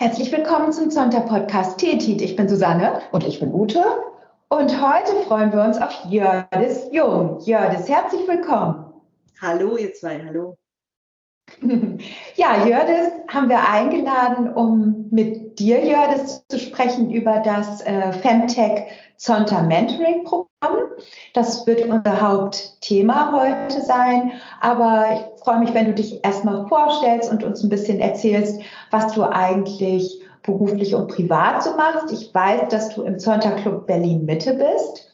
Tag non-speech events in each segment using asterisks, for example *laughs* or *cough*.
Herzlich willkommen zum Zonta-Podcast Tetit. Ich bin Susanne und ich bin Ute. Und heute freuen wir uns auf Jördis Jung. Jördis, herzlich willkommen. Hallo, ihr zwei, hallo. *laughs* Ja, Jördis haben wir eingeladen, um mit dir, Jördis, zu sprechen über das äh, Femtech Zonta Mentoring Programm. Das wird unser Hauptthema heute sein. Aber ich freue mich, wenn du dich erstmal vorstellst und uns ein bisschen erzählst, was du eigentlich beruflich und privat so machst. Ich weiß, dass du im Zonta Club Berlin Mitte bist.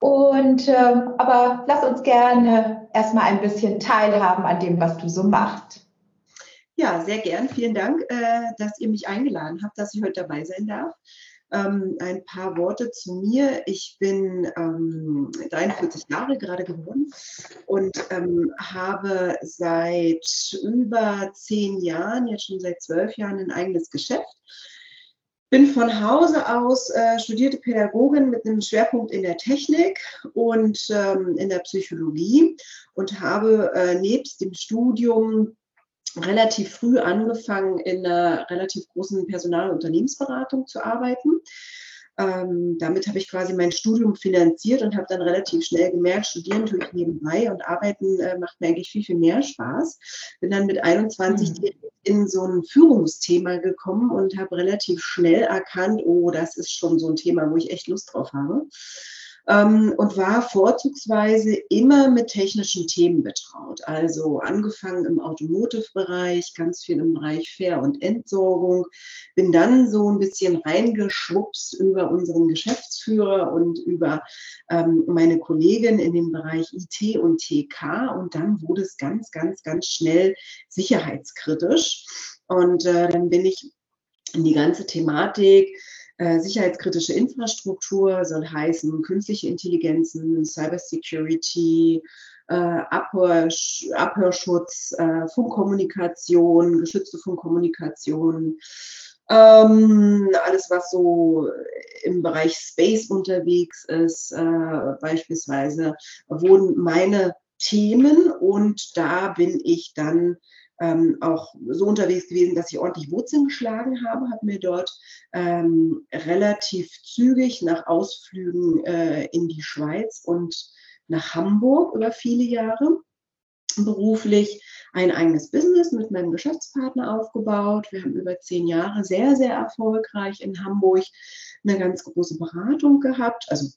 Und äh, aber lass uns gerne erstmal ein bisschen teilhaben an dem, was du so machst. Ja, sehr gern. Vielen Dank, äh, dass ihr mich eingeladen habt, dass ich heute dabei sein darf. Ähm, ein paar Worte zu mir. Ich bin ähm, 43 Jahre gerade geworden und ähm, habe seit über zehn Jahren, jetzt schon seit zwölf Jahren, ein eigenes Geschäft. Bin von Hause aus äh, studierte Pädagogin mit einem Schwerpunkt in der Technik und ähm, in der Psychologie und habe äh, nebst dem Studium relativ früh angefangen, in einer relativ großen Personal- und Unternehmensberatung zu arbeiten. Ähm, damit habe ich quasi mein Studium finanziert und habe dann relativ schnell gemerkt, studieren tue ich nebenbei und arbeiten äh, macht mir eigentlich viel, viel mehr Spaß. Bin dann mit 21 mhm. in so ein Führungsthema gekommen und habe relativ schnell erkannt, oh, das ist schon so ein Thema, wo ich echt Lust drauf habe ähm, und war vorzugsweise immer mit technischen Themen betraut. Also angefangen im Automotive-Bereich, ganz viel im Bereich Fair- und Entsorgung, bin dann so ein bisschen reingeschwupst über unseren Geschäftsführer und über ähm, meine Kollegin in dem Bereich IT und TK und dann wurde es ganz, ganz, ganz schnell sicherheitskritisch. Und äh, dann bin ich in die ganze Thematik sicherheitskritische Infrastruktur soll heißen künstliche Intelligenzen, Cybersecurity, äh, Abhör, Abhörschutz, äh, Funkkommunikation, geschützte Funkkommunikation, ähm, alles, was so im Bereich Space unterwegs ist, äh, beispielsweise, wurden meine Themen und da bin ich dann ähm, auch so unterwegs gewesen, dass ich ordentlich Wurzeln geschlagen habe, habe mir dort ähm, relativ zügig nach Ausflügen äh, in die Schweiz und nach Hamburg über viele Jahre beruflich ein eigenes Business mit meinem Geschäftspartner aufgebaut. Wir haben über zehn Jahre sehr, sehr erfolgreich in Hamburg eine ganz große Beratung gehabt, also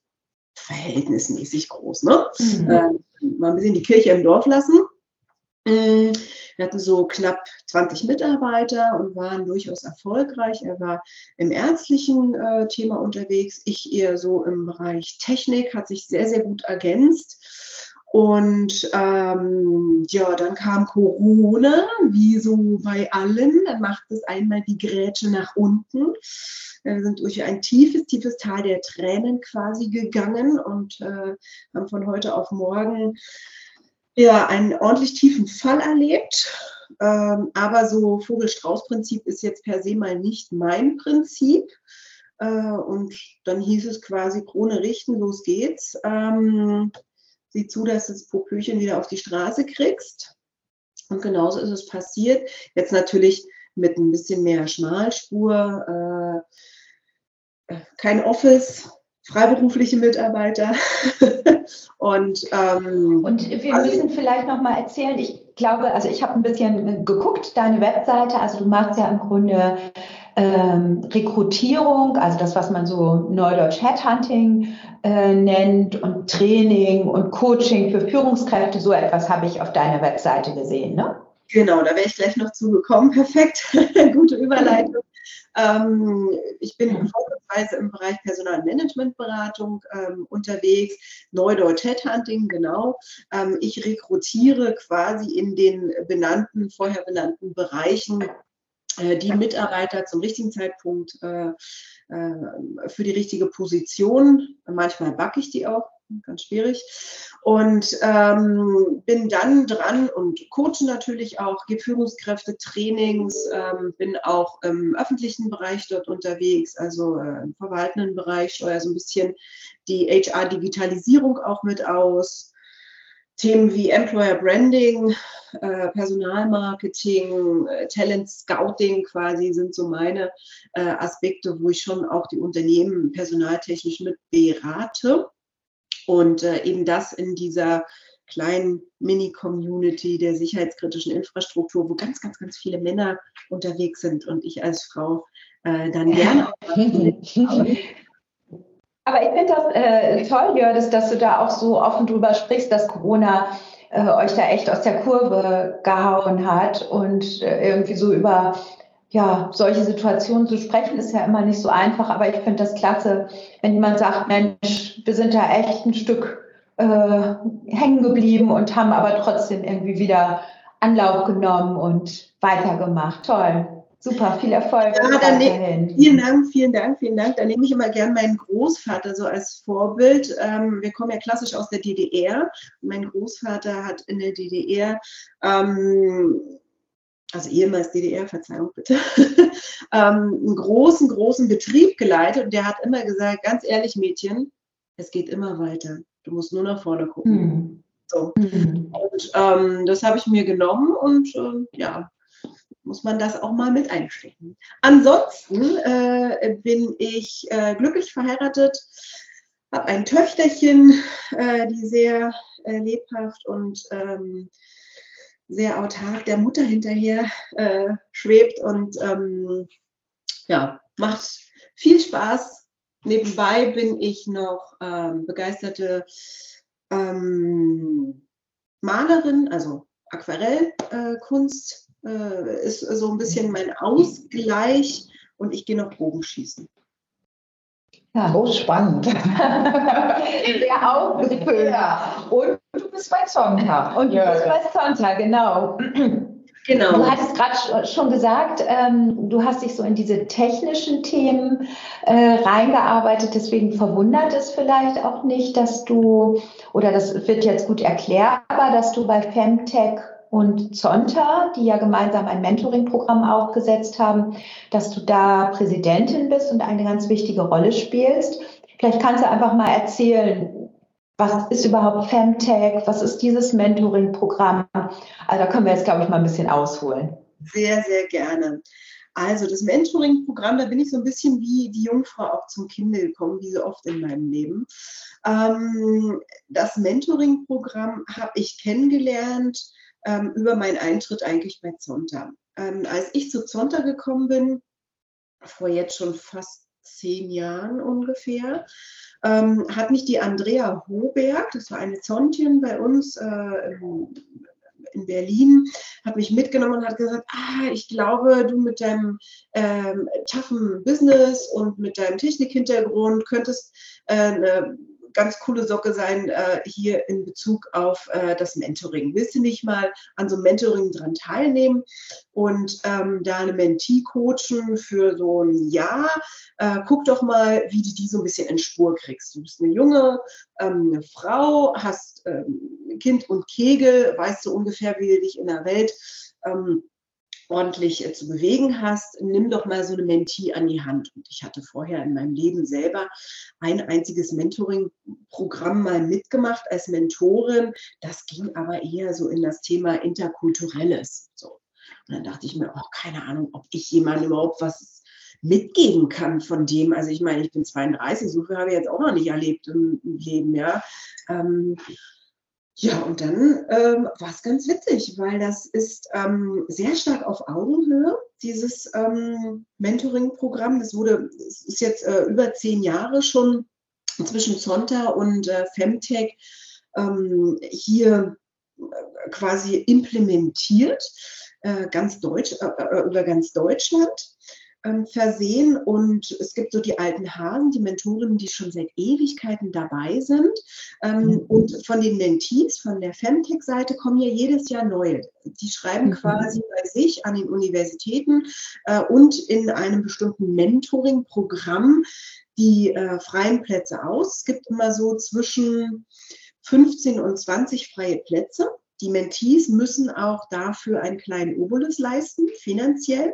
verhältnismäßig groß, ne? Mhm. Äh, mal ein bisschen die Kirche im Dorf lassen. Mm, wir hatten so knapp 20 Mitarbeiter und waren durchaus erfolgreich. Er war im ärztlichen äh, Thema unterwegs, ich eher so im Bereich Technik, hat sich sehr, sehr gut ergänzt. Und ähm, ja, dann kam Corona, wie so bei allen. Dann macht es einmal die Grätsche nach unten. Wir sind durch ein tiefes, tiefes Tal der Tränen quasi gegangen und äh, haben von heute auf morgen ja, einen ordentlich tiefen Fall erlebt. Ähm, aber so Vogel-Strauß-Prinzip ist jetzt per se mal nicht mein Prinzip. Äh, und dann hieß es quasi Krone richten, los geht's. Ähm, sieh zu, dass du das Popöchen wieder auf die Straße kriegst. Und genauso ist es passiert. Jetzt natürlich mit ein bisschen mehr Schmalspur, äh, äh kein Office, freiberufliche Mitarbeiter. *laughs* und, ähm, und wir also, müssen vielleicht noch mal erzählen, ich glaube, also ich habe ein bisschen geguckt, deine Webseite, also du machst ja im Grunde ähm, Rekrutierung, also das, was man so neudeutsch Headhunting äh, nennt und Training und Coaching für Führungskräfte, so etwas habe ich auf deiner Webseite gesehen, ne? Genau, da wäre ich gleich noch zugekommen. Perfekt, *laughs* gute Überleitung. Ähm, ich bin mhm. vorzugsweise im Bereich Personalmanagementberatung ähm, unterwegs, Neudeutsch Headhunting, genau. Ähm, ich rekrutiere quasi in den benannten, vorher benannten Bereichen äh, die Mitarbeiter zum richtigen Zeitpunkt äh, äh, für die richtige Position. Manchmal backe ich die auch, ganz schwierig. Und ähm, bin dann dran und coache natürlich auch, gebe Führungskräfte Trainings, ähm, bin auch im öffentlichen Bereich dort unterwegs, also äh, im verwaltenden Bereich, steuere so ein bisschen die HR-Digitalisierung auch mit aus. Themen wie Employer Branding, äh, Personalmarketing, äh, Talent Scouting quasi sind so meine äh, Aspekte, wo ich schon auch die Unternehmen personaltechnisch mit berate. Und äh, eben das in dieser kleinen Mini-Community der sicherheitskritischen Infrastruktur, wo ganz, ganz, ganz viele Männer unterwegs sind und ich als Frau äh, dann gerne. *laughs* Aber ich finde das äh, toll, Jördis, dass du da auch so offen drüber sprichst, dass Corona äh, euch da echt aus der Kurve gehauen hat und äh, irgendwie so über ja, solche Situationen zu sprechen, ist ja immer nicht so einfach, aber ich finde das klasse, wenn jemand sagt, Mensch, wir sind da echt ein Stück äh, hängen geblieben und haben aber trotzdem irgendwie wieder Anlauf genommen und weitergemacht. Toll. Super, viel Erfolg. Ja, dann ne, vielen Dank, vielen Dank, vielen Dank. Da nehme ich immer gern meinen Großvater so als Vorbild. Ähm, wir kommen ja klassisch aus der DDR. Mein Großvater hat in der DDR, ähm, also ehemals DDR, Verzeihung bitte, *laughs* ähm, einen großen, großen Betrieb geleitet und der hat immer gesagt, ganz ehrlich Mädchen, es geht immer weiter. Du musst nur nach vorne gucken. Mhm. So. Mhm. Und ähm, das habe ich mir genommen und äh, ja, muss man das auch mal mit einstecken. Ansonsten äh, bin ich äh, glücklich verheiratet, habe ein Töchterchen, äh, die sehr äh, lebhaft und ähm, sehr autark der Mutter hinterher äh, schwebt und ähm, ja, macht viel Spaß. Nebenbei bin ich noch ähm, begeisterte ähm, Malerin, also Aquarellkunst äh, ist so ein bisschen mein Ausgleich und ich gehe noch Bogenschießen. Ja, oh, spannend. *laughs* Sehr aufgefüllt. Ja. Und du bist bei Zonta. Und du bist bei Zonta, genau. Genau. Du hattest gerade schon gesagt, ähm, du hast dich so in diese technischen Themen äh, reingearbeitet. Deswegen verwundert es vielleicht auch nicht, dass du, oder das wird jetzt gut erklärbar, dass du bei Femtech und Zonta, die ja gemeinsam ein Mentoring-Programm aufgesetzt haben, dass du da Präsidentin bist und eine ganz wichtige Rolle spielst. Vielleicht kannst du einfach mal erzählen, was ist überhaupt Femtech? Was ist dieses Mentoring-Programm? Also da können wir jetzt, glaube ich, mal ein bisschen ausholen. Sehr, sehr gerne. Also das Mentoring-Programm, da bin ich so ein bisschen wie die Jungfrau auch zum Kinde gekommen, wie so oft in meinem Leben. Ähm, das Mentoring-Programm habe ich kennengelernt ähm, über meinen Eintritt eigentlich bei Zonta. Ähm, als ich zu Zonta gekommen bin, vor jetzt schon fast zehn Jahren ungefähr, ähm, hat mich die Andrea Hoberg, das war eine Zontin bei uns äh, in Berlin, hat mich mitgenommen und hat gesagt, ah, ich glaube, du mit deinem ähm, toughen Business und mit deinem Technikhintergrund könntest äh, eine ganz coole Socke sein äh, hier in Bezug auf äh, das Mentoring. Willst du nicht mal an so einem Mentoring dran teilnehmen und ähm, da eine Mentee coachen für so ein Jahr? Äh, guck doch mal, wie du die so ein bisschen in Spur kriegst. Du bist eine junge ähm, eine Frau, hast ähm, Kind und Kegel, weißt du ungefähr, wie du dich in der Welt ähm, ordentlich äh, zu bewegen hast, nimm doch mal so eine Mentee an die Hand. Und ich hatte vorher in meinem Leben selber ein einziges Mentoring-Programm mal mitgemacht als Mentorin. Das ging aber eher so in das Thema Interkulturelles. So. Und dann dachte ich mir, oh, keine Ahnung, ob ich jemandem überhaupt was mitgeben kann von dem. Also ich meine, ich bin 32, so viel habe ich jetzt auch noch nicht erlebt im, Leben, ja. Ähm, ja, und dann ähm, war es ganz witzig, weil das ist ähm, sehr stark auf Augenhöhe, dieses ähm, Mentoring-Programm. Das wurde, es ist jetzt äh, über zehn Jahre schon zwischen Zonta und äh, Femtech ähm, hier äh, quasi implementiert, äh, ganz Deutsch, äh, über ganz Deutschland versehen. Und es gibt so die alten Hasen, die Mentorinnen, die schon seit Ewigkeiten dabei sind. Ähm, mhm. Und von den Mentees, von der Femtech-Seite, kommen ja jedes Jahr neue. Die schreiben mhm. quasi bei sich an den Universitäten äh, und in einem bestimmten Mentoring-Programm die äh, freien Plätze aus. Es gibt immer so zwischen 15 und 20 freie Plätze. Die Mentees müssen auch dafür einen kleinen Obolus leisten, finanziell.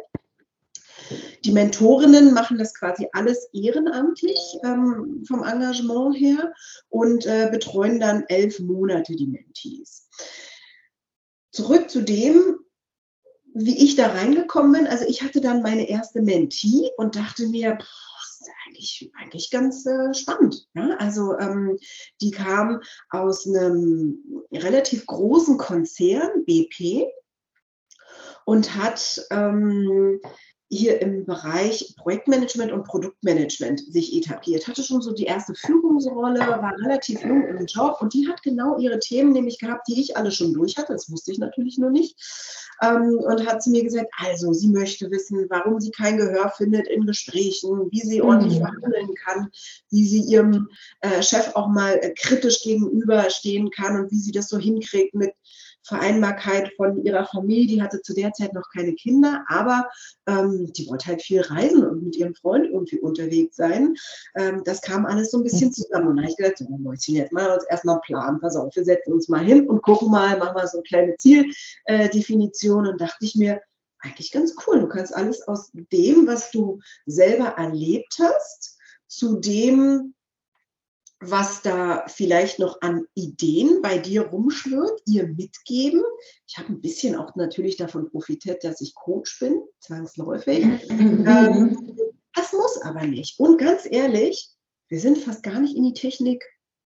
Die Mentorinnen machen das quasi alles ehrenamtlich ähm, vom Engagement her und äh, betreuen dann elf Monate die Mentees. Zurück zu dem, wie ich da reingekommen bin. Also ich hatte dann meine erste Mentee und dachte mir, eigentlich, eigentlich ganz äh, spannend. Ja? Also ähm, die kam aus einem relativ großen Konzern, BP, und hat ähm, hier im Bereich Projektmanagement und Produktmanagement sich etabliert. Hatte schon so die erste Führungsrolle, war relativ jung im Job und die hat genau ihre Themen nämlich gehabt, die ich alle schon durch hatte. Das wusste ich natürlich nur nicht. Ähm, und hat zu mir gesagt, also sie möchte wissen, warum sie kein Gehör findet in Gesprächen, wie sie ordentlich mhm. verhandeln kann, wie sie ihrem äh, Chef auch mal äh, kritisch gegenüberstehen kann und wie sie das so hinkriegt mit Vereinbarkeit von ihrer Familie. Die hatte zu der Zeit noch keine Kinder, aber ähm, die wollte halt viel reisen und mit ihrem Freund irgendwie unterwegs sein. Ähm, das kam alles so ein bisschen mhm. zusammen. Und da habe ich gedacht, so, Mäuschen, jetzt mal uns erstmal planen. Pass auf, wir setzen uns mal hin und gucken mal, machen mal so eine kleine Zieldefinition. und dachte ich mir, eigentlich ganz cool. Du kannst alles aus dem, was du selber erlebt hast, zu dem was da vielleicht noch an Ideen bei dir rumschwirrt, ihr mitgeben. Ich habe ein bisschen auch natürlich davon profitiert, dass ich Coach bin, zwangsläufig. Mhm. Ähm, das muss aber nicht. Und ganz ehrlich, wir sind fast gar nicht in die Technik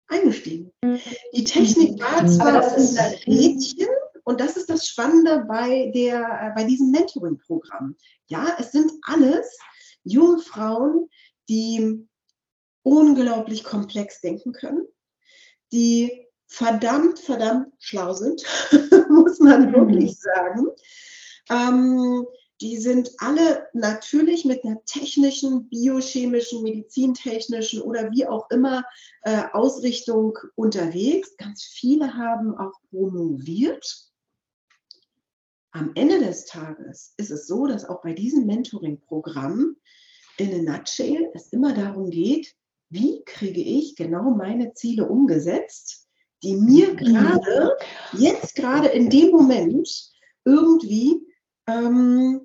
eingestiegen. Die Technik war zwar unser Rädchen, und das ist das Spannende bei, der, bei diesem Mentoring-Programm. Ja, es sind alles junge Frauen, die unglaublich komplex denken können, die verdammt, verdammt schlau sind, *laughs* muss man mhm. wirklich sagen. Ähm, die sind alle natürlich mit einer technischen, biochemischen, medizintechnischen oder wie auch immer äh, Ausrichtung unterwegs. Ganz viele haben auch promoviert. Am Ende des Tages ist es so, dass auch bei diesem Mentoring-Programm in a nutshell es immer darum geht, wie kriege ich genau meine Ziele umgesetzt, die mir mhm. gerade, jetzt gerade in dem Moment irgendwie, ähm,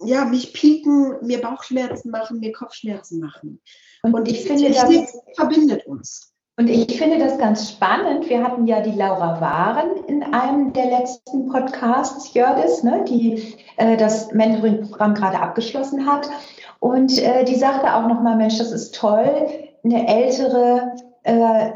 ja, mich pieken, mir Bauchschmerzen machen, mir Kopfschmerzen machen. Und, und ich finde, das verbindet uns. Und ich finde das ganz spannend. Wir hatten ja die Laura Waren in einem der letzten Podcasts, Jördis, ne, die äh, das Mentoring-Programm gerade abgeschlossen hat. Und äh, die sagte auch nochmal, Mensch, das ist toll, eine ältere äh,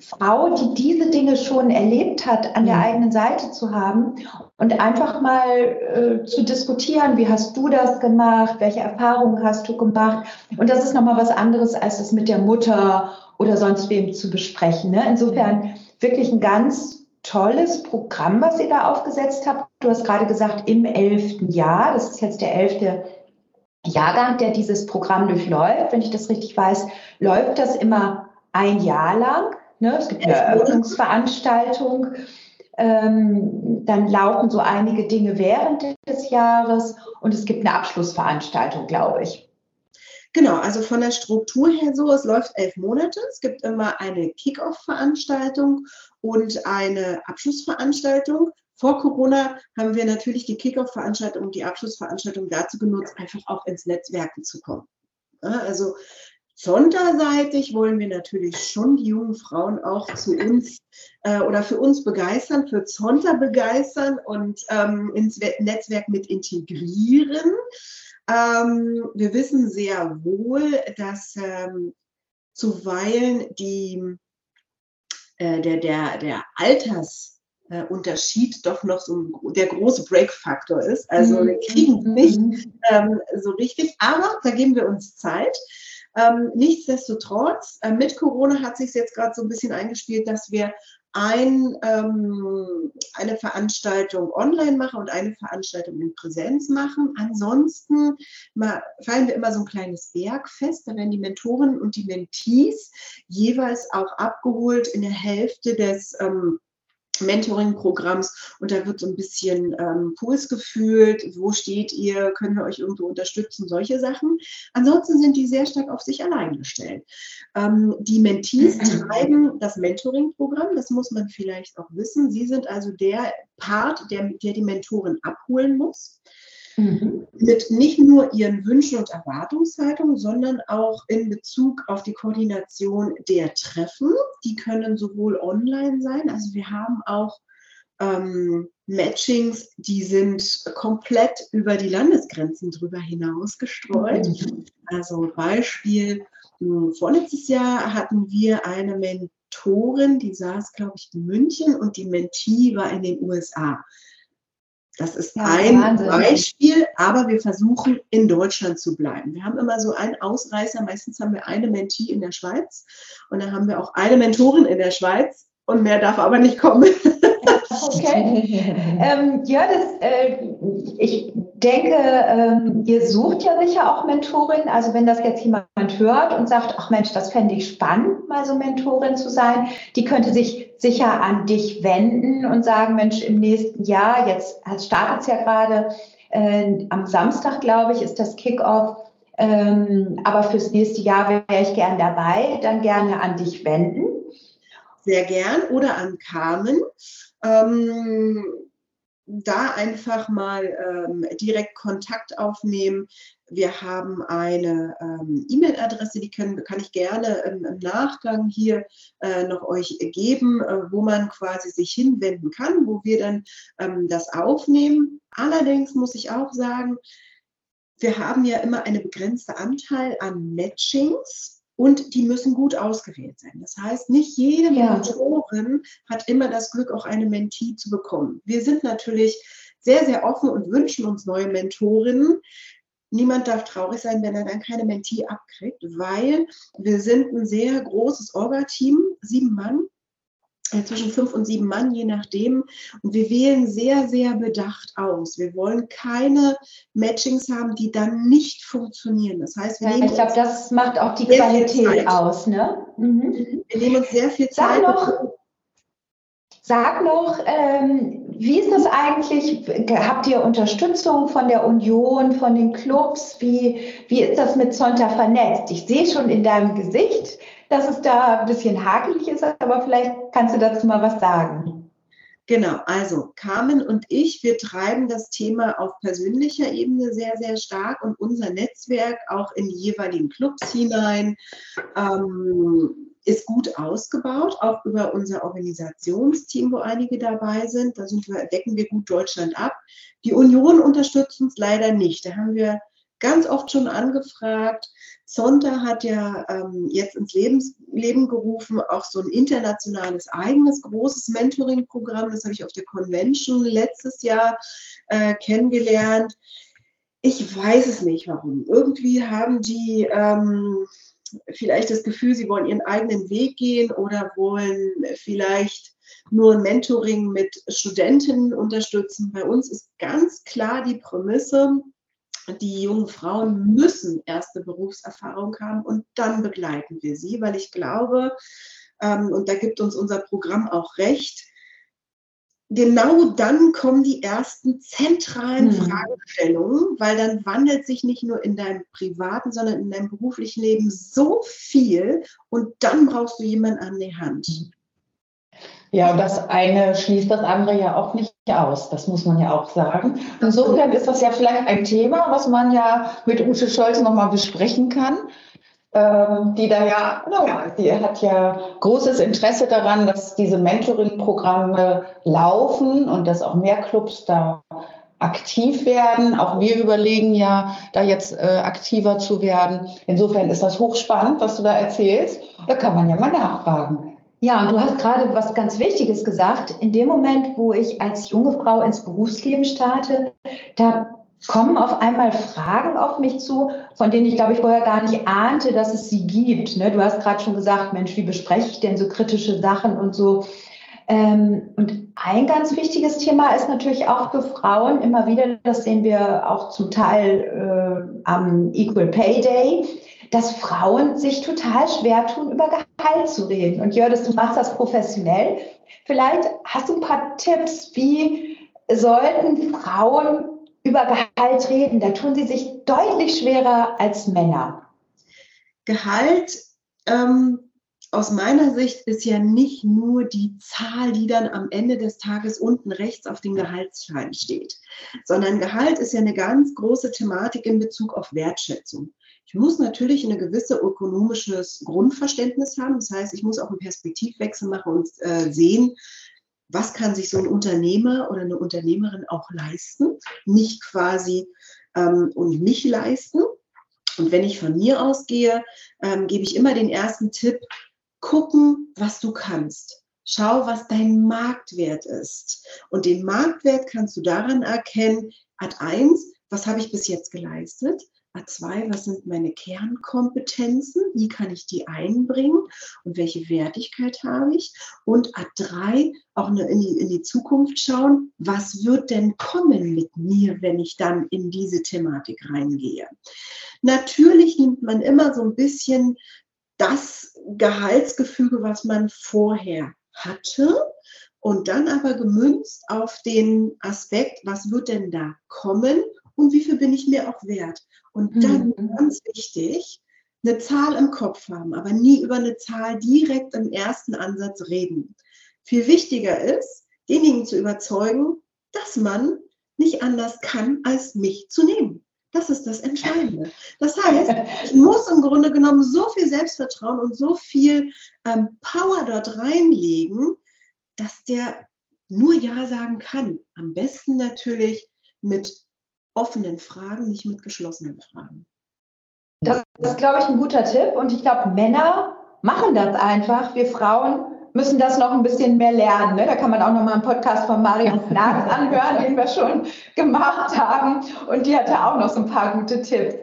Frau, die diese Dinge schon erlebt hat, an der mhm. eigenen Seite zu haben und einfach mal äh, zu diskutieren, wie hast du das gemacht, welche Erfahrungen hast du gemacht. Und das ist nochmal was anderes, als das mit der Mutter oder sonst wem zu besprechen. Ne? Insofern wirklich ein ganz tolles Programm, was ihr da aufgesetzt habt. Du hast gerade gesagt, im elften Jahr, das ist jetzt der elfte Jahrgang, der dieses Programm durchläuft. Wenn ich das richtig weiß, läuft das immer ein Jahr lang. Ne? Es gibt eine Eröffnungsveranstaltung. Ähm, dann laufen so einige Dinge während des Jahres und es gibt eine Abschlussveranstaltung, glaube ich. Genau, also von der Struktur her so, es läuft elf Monate. Es gibt immer eine Kick-Off-Veranstaltung und eine Abschlussveranstaltung. Vor Corona haben wir natürlich die Kickoff-Veranstaltung und die Abschlussveranstaltung dazu genutzt, einfach auch ins Netzwerken zu kommen. Also Sonderseitig wollen wir natürlich schon die jungen Frauen auch zu uns äh, oder für uns begeistern, für Zonta begeistern und ähm, ins Netzwerk mit integrieren. Ähm, wir wissen sehr wohl, dass ähm, zuweilen die, äh, der, der, der Alters äh, doch noch so der große Break-Faktor ist. Also wir kriegen es nicht mhm. ähm, so richtig, aber da geben wir uns Zeit. Ähm, nichtsdestotrotz, äh, mit Corona hat sich jetzt gerade so ein bisschen eingespielt, dass wir ein, ähm, eine Veranstaltung online machen und eine Veranstaltung in Präsenz machen. Ansonsten mal, feiern wir immer so ein kleines Bergfest. Da werden die Mentoren und die Mentees jeweils auch abgeholt in der Hälfte des ähm, Mentoring-Programms und da wird so ein bisschen ähm, Puls gefühlt, wo steht ihr, können wir euch irgendwo unterstützen, solche Sachen. Ansonsten sind die sehr stark auf sich allein gestellt. Ähm, die Mentees mhm. treiben das Mentoring-Programm, das muss man vielleicht auch wissen. Sie sind also der Part, der, der die Mentoren abholen muss. Mhm. Mit nicht nur ihren Wünschen und Erwartungshaltungen, sondern auch in Bezug auf die Koordination der Treffen. Die können sowohl online sein, also wir haben auch ähm, Matchings, die sind komplett über die Landesgrenzen drüber hinaus gestreut. Mhm. Also Beispiel, vorletztes Jahr hatten wir eine Mentorin, die saß, glaube ich, in München und die Mentee war in den USA. Das ist ja, ein Wahnsinn. Beispiel, aber wir versuchen in Deutschland zu bleiben. Wir haben immer so einen Ausreißer. Meistens haben wir eine Mentee in der Schweiz und dann haben wir auch eine Mentorin in der Schweiz und mehr darf aber nicht kommen. *laughs* Okay. *laughs* ähm, ja, das, äh, ich denke, ähm, ihr sucht ja sicher auch Mentorin. Also wenn das jetzt jemand hört und sagt, ach Mensch, das fände ich spannend, mal so Mentorin zu sein, die könnte sich sicher an dich wenden und sagen, Mensch, im nächsten Jahr, jetzt startet es ja gerade, äh, am Samstag, glaube ich, ist das Kickoff. Ähm, aber fürs nächste Jahr wäre ich gern dabei, dann gerne an dich wenden. Sehr gern oder an Carmen. Ähm, da einfach mal ähm, direkt Kontakt aufnehmen. Wir haben eine ähm, E-Mail-Adresse, die können, kann ich gerne im, im Nachgang hier äh, noch euch geben, äh, wo man quasi sich hinwenden kann, wo wir dann ähm, das aufnehmen. Allerdings muss ich auch sagen, wir haben ja immer eine begrenzte Anteil an Matchings und die müssen gut ausgewählt sein. Das heißt, nicht jede ja. Mentorin hat immer das Glück, auch eine Mentee zu bekommen. Wir sind natürlich sehr, sehr offen und wünschen uns neue Mentorinnen. Niemand darf traurig sein, wenn er dann keine Mentee abkriegt, weil wir sind ein sehr großes Orga-Team, sieben Mann, zwischen fünf und sieben Mann, je nachdem. Und wir wählen sehr, sehr bedacht aus. Wir wollen keine Matchings haben, die dann nicht funktionieren. Das heißt, wir ja, nehmen ich glaube, das macht auch die Qualität aus. Ne? Mhm. Wir nehmen uns sehr viel Zeit. Sag noch, sag noch ähm, wie ist das eigentlich? Habt ihr Unterstützung von der Union, von den Clubs? Wie, wie ist das mit Zonta vernetzt? Ich sehe schon in deinem Gesicht, dass es da ein bisschen hakelig ist, aber vielleicht kannst du dazu mal was sagen. Genau, also Carmen und ich, wir treiben das Thema auf persönlicher Ebene sehr, sehr stark und unser Netzwerk auch in die jeweiligen Clubs hinein ähm, ist gut ausgebaut, auch über unser Organisationsteam, wo einige dabei sind. Da sind wir, decken wir gut Deutschland ab. Die Union unterstützt uns leider nicht. Da haben wir ganz oft schon angefragt. Zonta hat ja ähm, jetzt ins Lebens, Leben gerufen, auch so ein internationales eigenes großes Mentoring-Programm. Das habe ich auf der Convention letztes Jahr äh, kennengelernt. Ich weiß es nicht, warum. Irgendwie haben die ähm, vielleicht das Gefühl, sie wollen ihren eigenen Weg gehen oder wollen vielleicht nur ein Mentoring mit Studentinnen unterstützen. Bei uns ist ganz klar die Prämisse, die jungen Frauen müssen erste Berufserfahrung haben und dann begleiten wir sie, weil ich glaube, ähm, und da gibt uns unser Programm auch recht, genau dann kommen die ersten zentralen mhm. Fragestellungen, weil dann wandelt sich nicht nur in deinem privaten, sondern in deinem beruflichen Leben so viel und dann brauchst du jemanden an die Hand. Ja, das eine schließt das andere ja auch nicht aus. Das muss man ja auch sagen. Insofern ist das ja vielleicht ein Thema, was man ja mit Ute Scholz nochmal besprechen kann. Ähm, die da ja, naja, die hat ja großes Interesse daran, dass diese Mentoring-Programme laufen und dass auch mehr Clubs da aktiv werden. Auch wir überlegen ja, da jetzt äh, aktiver zu werden. Insofern ist das hochspannend, was du da erzählst. Da kann man ja mal nachfragen. Ja, und du hast gerade was ganz Wichtiges gesagt. In dem Moment, wo ich als junge Frau ins Berufsleben starte, da kommen auf einmal Fragen auf mich zu, von denen ich, glaube ich, vorher gar nicht ahnte, dass es sie gibt. Ne? Du hast gerade schon gesagt, Mensch, wie bespreche ich denn so kritische Sachen und so. Ähm, und ein ganz wichtiges Thema ist natürlich auch für Frauen immer wieder, das sehen wir auch zum Teil äh, am Equal Pay Day, dass Frauen sich total schwer tun, über Gehalt zu reden. Und Jördis, du machst das professionell. Vielleicht hast du ein paar Tipps, wie sollten Frauen über Gehalt reden? Da tun sie sich deutlich schwerer als Männer. Gehalt ähm, aus meiner Sicht ist ja nicht nur die Zahl, die dann am Ende des Tages unten rechts auf dem Gehaltsschein steht, sondern Gehalt ist ja eine ganz große Thematik in Bezug auf Wertschätzung. Ich muss natürlich ein gewisses ökonomisches Grundverständnis haben. Das heißt, ich muss auch einen Perspektivwechsel machen und äh, sehen, was kann sich so ein Unternehmer oder eine Unternehmerin auch leisten, nicht quasi ähm, und nicht leisten. Und wenn ich von mir ausgehe, ähm, gebe ich immer den ersten Tipp, gucken, was du kannst. Schau, was dein Marktwert ist. Und den Marktwert kannst du daran erkennen, Ad 1, was habe ich bis jetzt geleistet? A2, was sind meine Kernkompetenzen? Wie kann ich die einbringen? Und welche Wertigkeit habe ich? Und A3, auch in die, in die Zukunft schauen, was wird denn kommen mit mir, wenn ich dann in diese Thematik reingehe? Natürlich nimmt man immer so ein bisschen das Gehaltsgefüge, was man vorher hatte. Und dann aber gemünzt auf den Aspekt, was wird denn da kommen und wie viel bin ich mir auch wert. Und dann, mhm. ganz wichtig, eine Zahl im Kopf haben, aber nie über eine Zahl direkt im ersten Ansatz reden. Viel wichtiger ist, denjenigen zu überzeugen, dass man nicht anders kann, als mich zu nehmen. Das ist das Entscheidende. Das heißt, ich *laughs* muss im Grunde genommen so viel Selbstvertrauen und so viel ähm, Power dort reinlegen, dass der nur Ja sagen kann. Am besten natürlich mit offenen Fragen, nicht mit geschlossenen Fragen. Das ist, glaube ich, ein guter Tipp. Und ich glaube, Männer machen das einfach. Wir Frauen müssen das noch ein bisschen mehr lernen. Ne? Da kann man auch noch mal einen Podcast von Marion *laughs* Knarz anhören, den wir schon gemacht haben. Und die hatte auch noch so ein paar gute Tipps.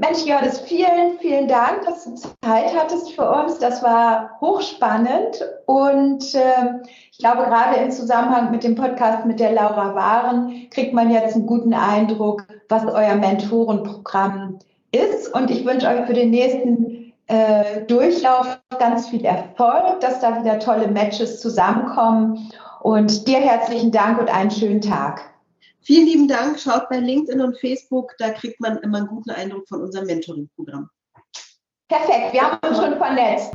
Mensch, Jördes, vielen, vielen Dank, dass du Zeit hattest für uns. Das war hochspannend und äh, ich glaube, gerade im Zusammenhang mit dem Podcast mit der Laura Waren kriegt man jetzt einen guten Eindruck, was euer Mentorenprogramm ist. Und ich wünsche euch für den nächsten äh, Durchlauf ganz viel Erfolg, dass da wieder tolle Matches zusammenkommen. Und dir herzlichen Dank und einen schönen Tag. Vielen lieben Dank. Schaut bei LinkedIn und Facebook, da kriegt man immer einen guten Eindruck von unserem Mentoring-Programm. Perfekt, wir haben uns schon vernetzt.